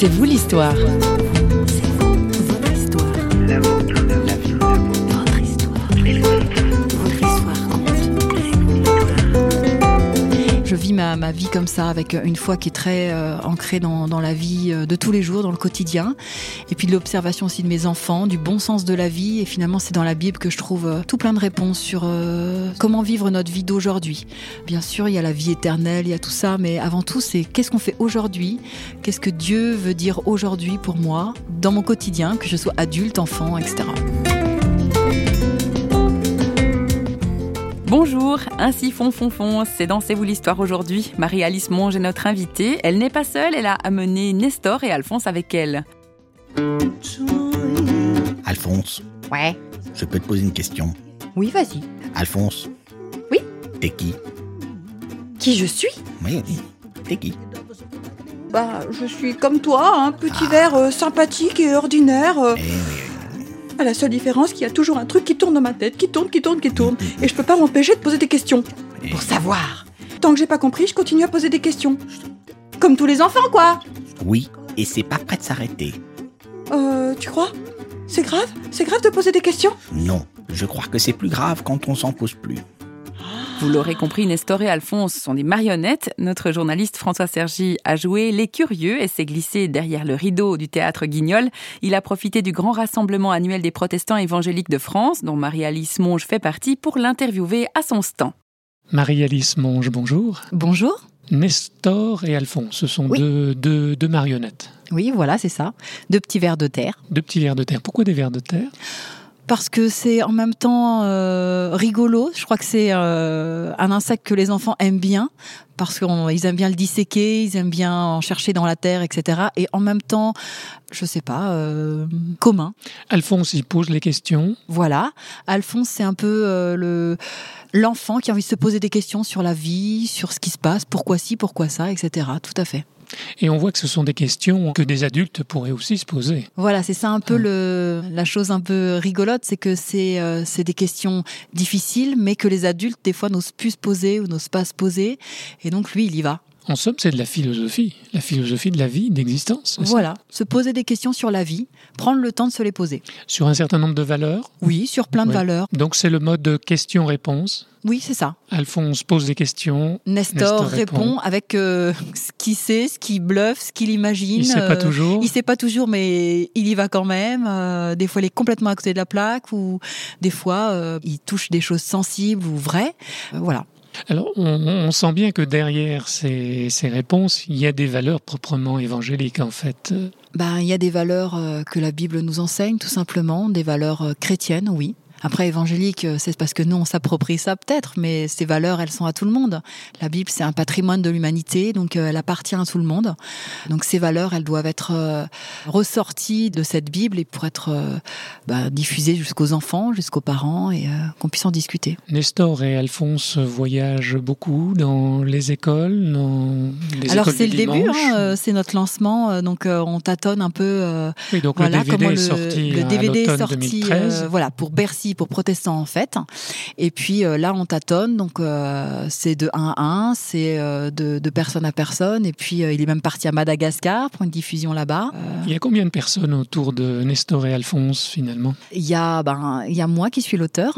C'est vous l'histoire. Ma, ma vie comme ça, avec une foi qui est très euh, ancrée dans, dans la vie euh, de tous les jours, dans le quotidien, et puis de l'observation aussi de mes enfants, du bon sens de la vie. Et finalement, c'est dans la Bible que je trouve euh, tout plein de réponses sur comment vivre notre vie d'aujourd'hui. Bien sûr, il y a la vie éternelle, il y a tout ça, mais avant tout, c'est qu'est-ce qu'on fait aujourd'hui, qu'est-ce que Dieu veut dire aujourd'hui pour moi, dans mon quotidien, que je sois adulte, enfant, etc. Bonjour, ainsi fond fond fond, c'est dans C'est vous l'histoire aujourd'hui. Marie-Alice Monge est notre invitée. Elle n'est pas seule, elle a amené Nestor et Alphonse avec elle. Alphonse, Ouais. je peux te poser une question. Oui, vas-y. Alphonse Oui T'es qui? Qui je suis? Oui, t'es qui? Bah, je suis comme toi, un petit verre euh, sympathique et ordinaire. euh, Eh oui, à la seule différence qu'il y a toujours un truc qui tourne dans ma tête, qui tourne, qui tourne, qui tourne. Et je peux pas m'empêcher de poser des questions. Pour savoir. Tant que j'ai pas compris, je continue à poser des questions. Comme tous les enfants, quoi. Oui, et c'est pas prêt de s'arrêter. Euh, tu crois? C'est grave? C'est grave de poser des questions? Non, je crois que c'est plus grave quand on s'en pose plus. Vous l'aurez compris, Nestor et Alphonse sont des marionnettes. Notre journaliste François Sergi a joué les curieux et s'est glissé derrière le rideau du théâtre Guignol. Il a profité du grand rassemblement annuel des protestants évangéliques de France, dont Marie-Alice Monge fait partie, pour l'interviewer à son stand. Marie-Alice Monge, bonjour. Bonjour. Nestor et Alphonse, ce sont Oui. deux, deux- deux marionnettes. Oui, voilà, c'est ça. Deux petits vers de terre. Deux petits vers de terre. Pourquoi des vers de terre? Parce que c'est en même temps euh, rigolo. Je crois que c'est euh, un insecte que les enfants aiment bien parce qu'ils aiment bien le disséquer, ils aiment bien en chercher dans la terre, etc. Et en même temps, je sais pas, euh, commun. Alphonse, il pose les questions. Voilà. Alphonse, c'est un peu le l'enfant qui a envie de se poser des questions sur la vie, sur ce qui se passe, pourquoi ci, pourquoi ça, etc. Tout à fait. Et on voit que ce sont des questions que des adultes pourraient aussi se poser. Voilà, c'est ça un peu le la chose un peu rigolote, c'est que c'est euh, c'est des questions difficiles, mais que les adultes des fois n'osent plus se poser ou n'osent pas se poser, et donc lui il y va. En somme, c'est de la philosophie. La philosophie de la vie, d'existence. Voilà, se poser des questions sur la vie, prendre le temps de se les poser. Sur un certain nombre de valeurs. Oui, sur plein de valeurs. Donc c'est le mode question-réponse. Oui, c'est ça. Alphonse pose des questions. Nestor, Nestor répond, répond. avec euh, ce qu'il sait, ce qu'il bluffe, ce qu'il imagine. Il sait pas euh, toujours. Il sait pas toujours, mais il y va quand même. Euh, des fois, il est complètement à côté de la plaque, ou des fois, euh, il touche des choses sensibles ou vraies. Voilà. Alors, on, on sent bien que derrière ces, ces réponses, il y a des valeurs proprement évangéliques, en fait. Ben, il y a des valeurs euh, que la Bible nous enseigne, tout simplement, des valeurs euh, chrétiennes, oui. Après, évangélique, euh, c'est parce que nous, on s'approprie ça peut-être, mais ces valeurs, elles sont à tout le monde. La Bible, c'est un patrimoine de l'humanité, donc euh, elle appartient à tout le monde. Donc ces valeurs, elles doivent être euh, ressorties de cette Bible et pour être bah, diffusées jusqu'aux enfants, jusqu'aux parents, et euh, qu'on puisse en discuter. Nestor et Alphonse voyagent beaucoup dans les écoles, dans les Alors c'est le début, hein, c'est notre lancement, donc on tâtonne un peu. euh, Oui, donc voilà le DVD est le, sorti le à DVD est sorti 2013. euh, voilà pour Bercy pour protestants en fait. Et puis euh, là on tâtonne. Donc euh, c'est de 1 à 1 c'est euh, de, de personne à personne. Et puis euh, il est même parti à Madagascar pour une diffusion là-bas. Euh, Il y a combien de personnes autour de Nestor et Alphonse finalement? Il y a ben il y a moi qui suis l'auteur.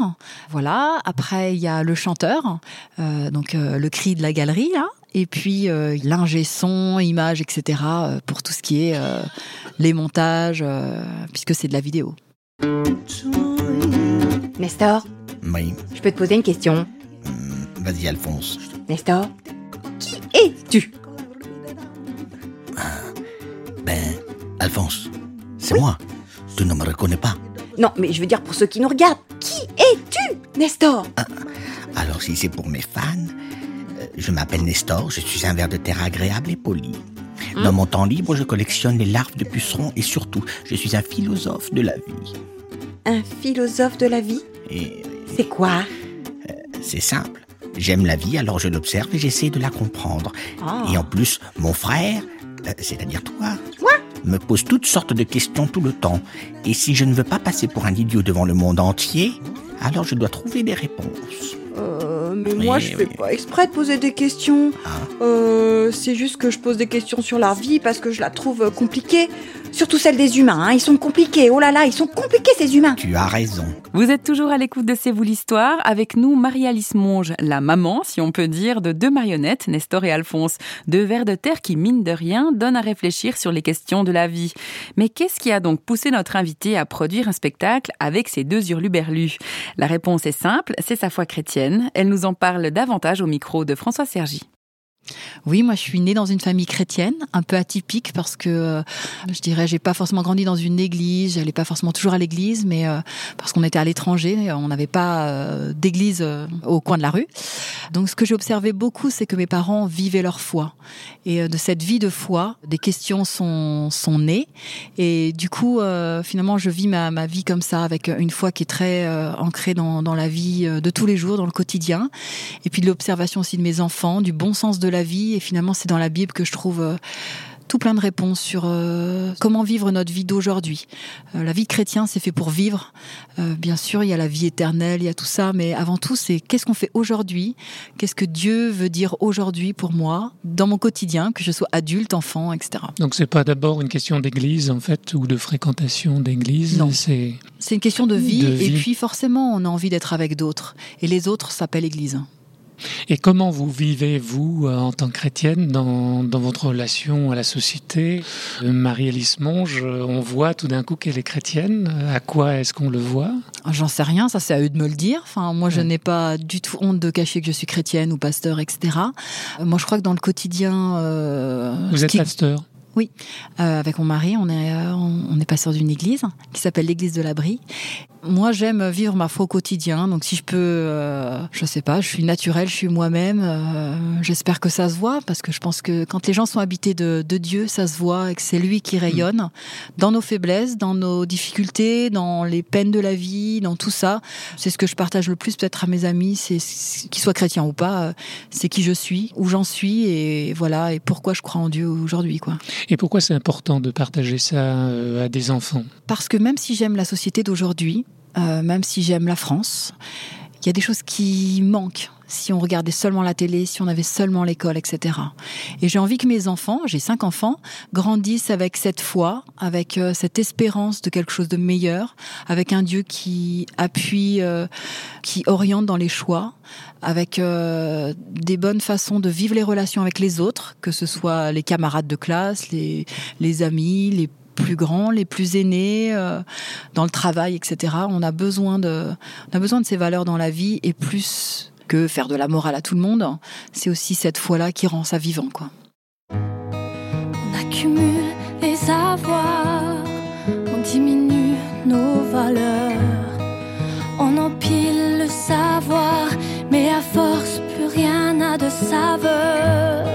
Voilà. Après il y a le chanteur euh, donc euh, le cri de la galerie là. Et puis euh, l'ingé son, images, etc. euh, pour tout ce qui est euh, les montages, euh, puisque c'est de la vidéo. Nestor, Oui, je peux te poser une question. hum, vas-y Alphonse. Nestor, qui es-tu? Ben, Alphonse, c'est moi. Tu ne me reconnais pas. Non, mais je veux dire pour ceux qui nous regardent. Qui es-tu, Nestor? Alors si c'est pour mes fans, euh, je m'appelle Nestor, je suis un ver de terre agréable et poli. Dans mon temps libre, je collectionne les larves de pucerons et surtout, je suis un philosophe de la vie. Un philosophe de la vie? Et C'est quoi? C'est simple. J'aime la vie, alors je l'observe et j'essaie de la comprendre. Ah. Et en plus, mon frère, euh, c'est-à-dire toi, me pose toutes sortes de questions tout le temps. Et si je ne veux pas passer pour un idiot devant le monde entier, alors je dois trouver des réponses. Euh, Euh, mais moi, je fais oui. pas exprès de poser des questions. Ah. Euh, c'est juste que je pose des questions sur leur vie parce que je la trouve euh, compliquée. Surtout celle des humains. hein. Ils sont compliqués. Oh là là, ils sont compliqués ces humains. Tu as raison. Vous êtes toujours à l'écoute de C'est vous l'histoire. Avec nous, Marie-Alice Monge, la maman, si on peut dire, de deux marionnettes, Nestor et Alphonse. Deux vers de terre qui, mine de rien, donnent à réfléchir sur les questions de la vie. Mais qu'est-ce qui a donc poussé notre invité à produire un spectacle avec ces deux hurluberlus? La réponse est simple, c'est sa foi chrétienne. Elle nous en parle davantage au micro de François Sergi. Oui, moi je suis née dans une famille chrétienne, un peu atypique parce que euh, je dirais j'ai pas forcément grandi dans une église, j'allais pas forcément toujours à l'église, mais euh, parce qu'on était à l'étranger, on n'avait pas euh, d'église au coin de la rue. Donc ce que j'ai observé beaucoup, c'est que mes parents vivaient leur foi. Et de cette vie de foi, des questions sont sont nées. Et du coup finalement je vis ma, ma vie comme ça avec une foi qui est très ancrée dans, dans la vie de tous les jours, dans le quotidien. Et puis de l'observation aussi de mes enfants, du bon sens de la vie. Et finalement, c'est dans la Bible que je trouve euh, tout plein de réponses sur euh, comment vivre notre vie d'aujourd'hui. Euh, la vie de chrétien, c'est fait pour vivre. Euh, bien sûr, il y a la vie éternelle, il y a tout ça, mais avant tout, c'est qu'est-ce qu'on fait aujourd'hui? Qu'est-ce que Dieu veut dire aujourd'hui pour moi, dans mon quotidien, que je sois adulte, enfant, etc. Donc c'est pas d'abord une question d'église en fait ou de fréquentation d'église. Non. C'est C'est une question de vie, De et vie. puis forcément, on a envie d'être avec d'autres. Et les autres s'appellent Église. Et comment vous vivez vous euh, en tant que chrétienne dans, dans votre relation à la société Marie-Alice Monge, euh, on voit tout d'un coup qu'elle est chrétienne. À quoi est-ce qu'on le voit? J'en sais rien, ça c'est à eux de me le dire. Enfin, moi, je n'ai pas du tout honte de cacher que je suis chrétienne ou pasteur, etc. Euh, Moi, je crois que dans le quotidien, euh, Vous êtes qui- pasteur? Euh, avec mon mari, on est, euh, on est pasteur d'une église qui s'appelle l'église de l'Abri. Moi, j'aime vivre ma foi au quotidien. Donc, si je peux, euh, je sais pas, je suis naturelle, je suis moi-même. euh, J'espère que ça se voit parce que je pense que quand les gens sont habités de, de Dieu, ça se voit et que c'est lui qui rayonne dans nos faiblesses, dans nos difficultés, dans les peines de la vie, dans tout ça. C'est ce que je partage le plus peut-être à mes amis, c'est qu'ils soient chrétiens ou pas, euh, c'est qui je suis, où j'en suis et voilà et pourquoi je crois en Dieu aujourd'hui, quoi. Et pourquoi c'est important de partager ça euh, à des enfants? Parce que même si j'aime la société d'aujourd'hui, euh, même si j'aime la France, il y a des choses qui manquent si on regardait seulement la télé, si on avait seulement l'école, etc. Et j'ai envie que mes enfants, j'ai cinq enfants, grandissent avec cette foi, avec euh, cette espérance de quelque chose de meilleur, avec un Dieu qui appuie, euh, qui oriente dans les choix, avec des bonnes façons de vivre les relations avec les autres, que ce soit les camarades de classe, les, les amis, les plus grands, les plus aînés, euh, dans le travail, etc. On a besoin de, on a besoin de ces valeurs dans la vie et plus que faire de la morale à tout le monde, c'est aussi cette foi-là qui rend ça vivant, quoi. On accumule les avoirs, on diminue nos valeurs, on empile le savoir, mais à force plus rien n'a de saveur.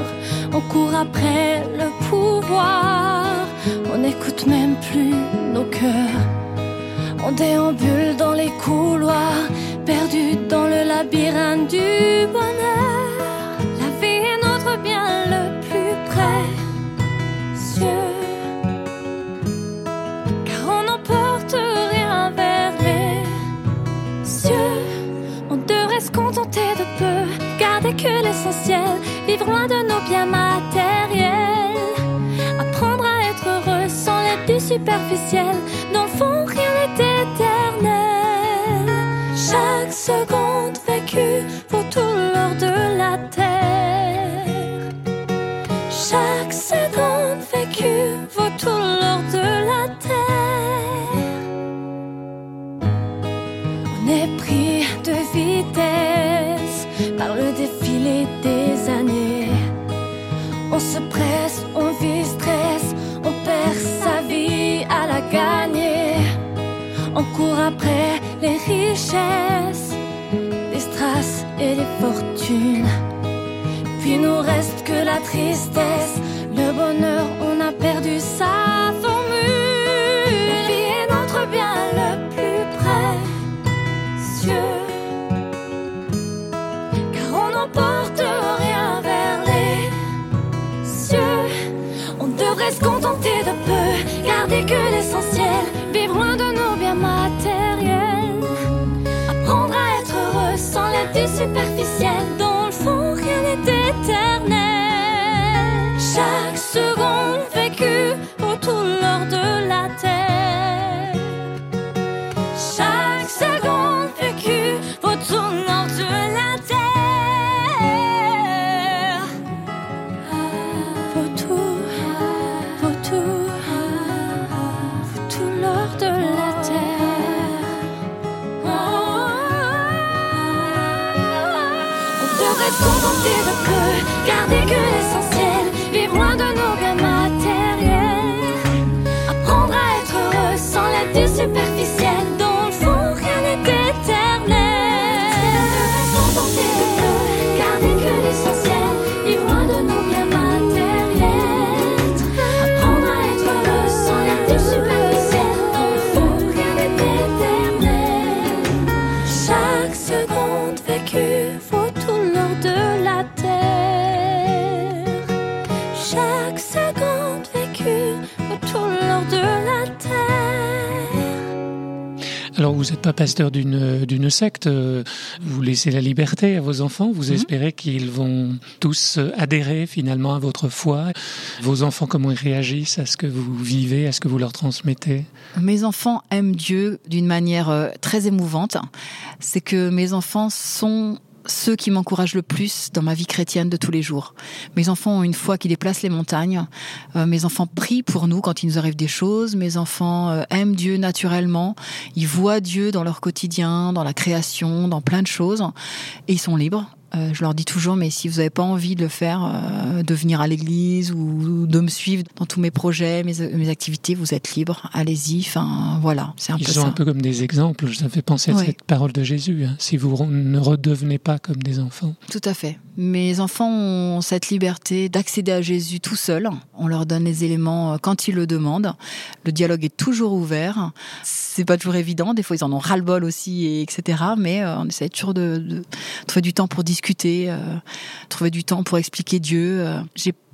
On court après le pouvoir, on n'écoute même plus nos cœurs. On déambule dans les couloirs, perdus dans le labyrinthe du bonheur. La vie est notre bien le plus précieux. Car on n'emporte rien vers les cieux. On devrait se contenter de peu, garder que l'essentiel, vivre loin de nos biens matériels. L'aide du superficiel. Dans fond, rien n'est éternel. Chaque seconde vécue vaut tout l'or de la terre. Chaque seconde vécue vaut tout l'or de la terre. On est pris de vitesse par le défilé des années. On se presse, on vit gagner. On court après les richesses, les strass et les fortunes. Puis nous reste que la tristesse, le bonheur, on a perdu sa formule. Que l'essentiel, vivre loin de nos biens matériels. Apprendre à être heureux sans l'aide du superficiel. De la terre. On devrait se contenter de peu, garder que l'essentiel, vivre loin de nos vous n'êtes pas pasteur d'une secte. euh, Vous laissez la liberté à vos enfants. Vous espérez qu'ils vont tous euh, adhérer finalement à votre foi. Vos enfants, comment ils réagissent à ce que vous vivez, à ce que vous leur transmettez? Mes enfants aiment Dieu d'une manière euh, très émouvante. C'est que mes enfants sont ceux qui m'encouragent le plus dans ma vie chrétienne de tous les jours. Mes enfants ont une foi qui déplace les montagnes. Euh, mes enfants prient pour nous quand il nous arrive des choses. Mes enfants euh, aiment Dieu naturellement. Ils voient Dieu dans leur quotidien, dans la création, dans plein de choses. Et ils sont libres. Euh, je leur dis toujours, mais si vous n'avez pas envie de le faire, euh, de venir à l'église ou de me suivre dans tous mes projets, mes, mes activités, vous êtes libres. Allez-y. Enfin, voilà, c'est un Ils peu sont ça. un peu comme des exemples. Ça fait penser à cette parole de Jésus. hein. Si vous ne redevenez pas comme des enfants. Tout à fait. Mes enfants ont cette liberté d'accéder à Jésus tout seuls. On leur donne les éléments euh, quand ils le demandent. Le dialogue est toujours ouvert. C'est pas toujours évident. Des fois, ils en ont ras-le-bol aussi, et etc. Mais euh, on essaie toujours de, de trouver du temps pour discuter, euh, trouver du temps pour expliquer Dieu. Euh,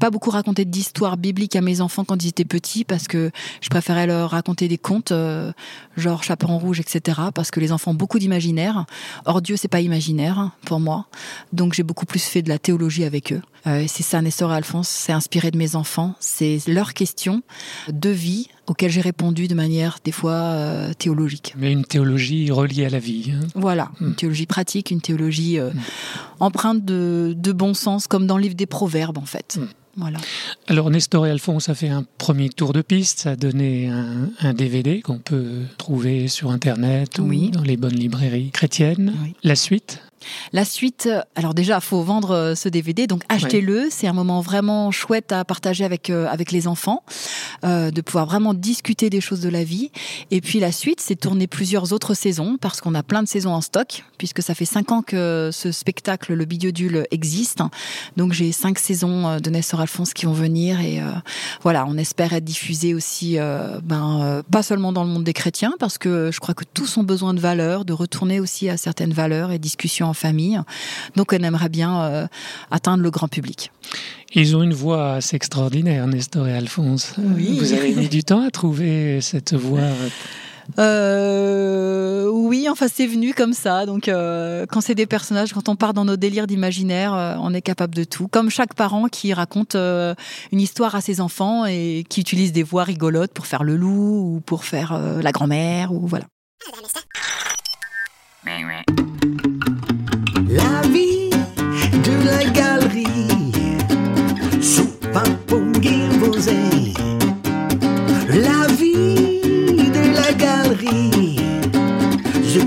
pas beaucoup raconté d'histoires bibliques à mes enfants quand ils étaient petits parce que je préférais leur raconter des contes, euh, genre Chaperon Rouge, etc. Parce que les enfants ont beaucoup d'imaginaire. Or, Dieu, c'est pas imaginaire pour moi. Donc, j'ai beaucoup plus fait de la théologie avec eux. Euh, c'est ça, Nestor et Alphonse, c'est inspiré de mes enfants. C'est leurs questions de vie auxquelles j'ai répondu de manière, des fois, euh, théologique. Mais une théologie reliée à la vie. hein. Voilà, une théologie pratique, une théologie euh, empreinte de, de bon sens, comme dans le livre des Proverbes, en fait. Mm. Voilà. Alors Nestor et Alphonse a fait un premier tour de piste, ça a donné un, un DVD qu'on peut trouver sur Internet Oui. ou dans les bonnes librairies chrétiennes. Oui. La suite? La suite, euh, alors déjà, faut vendre euh, ce DVD, donc achetez-le. C'est un moment vraiment chouette à partager avec euh, avec les enfants, euh, de pouvoir vraiment discuter des choses de la vie. Et puis la suite, c'est tourner plusieurs autres saisons parce qu'on a plein de saisons en stock, puisque ça fait cinq ans que ce spectacle, le Bidiodule, existe. Donc j'ai cinq saisons de Nestor Alphonse qui vont venir et euh, voilà, on espère être diffusé aussi, ben pas seulement dans le monde des chrétiens, parce que je crois que tous ont besoin de valeurs, de retourner aussi à certaines valeurs et discussions en famille. Donc on aimerait bien euh, atteindre le grand public. Ils ont une voix assez extraordinaire, Nestor et Alphonse. Oui. Vous avez mis du temps à trouver cette voix. Euh, oui, enfin c'est venu comme ça. Donc euh, quand c'est des personnages, quand on part dans nos délires d'imaginaire, euh, on est capable de tout. Comme chaque parent qui raconte euh, une histoire à ses enfants et qui utilise des voix rigolotes pour faire le loup ou pour faire euh, la grand-mère ou voilà. La vie de la galerie pour Guimbauzet La vie de la galerie Je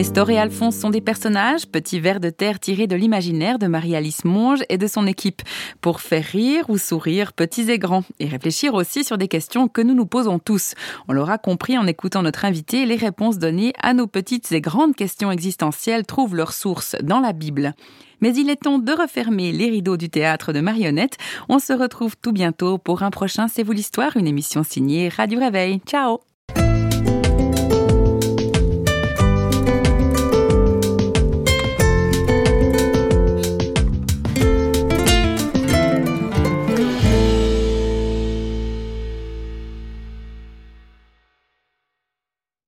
Nestor et Alphonse sont des personnages, petits vers de terre tirés de l'imaginaire de Marie-Alice Monge et de son équipe, pour faire rire ou sourire petits et grands, et réfléchir aussi sur des questions que nous nous posons tous. On l'aura compris en écoutant notre invité, les réponses données à nos petites et grandes questions existentielles trouvent leur source dans la Bible. Mais il est temps de refermer les rideaux du théâtre de marionnettes. On se retrouve tout bientôt pour un prochain C'est vous l'histoire, une émission signée Radio Réveil. Ciao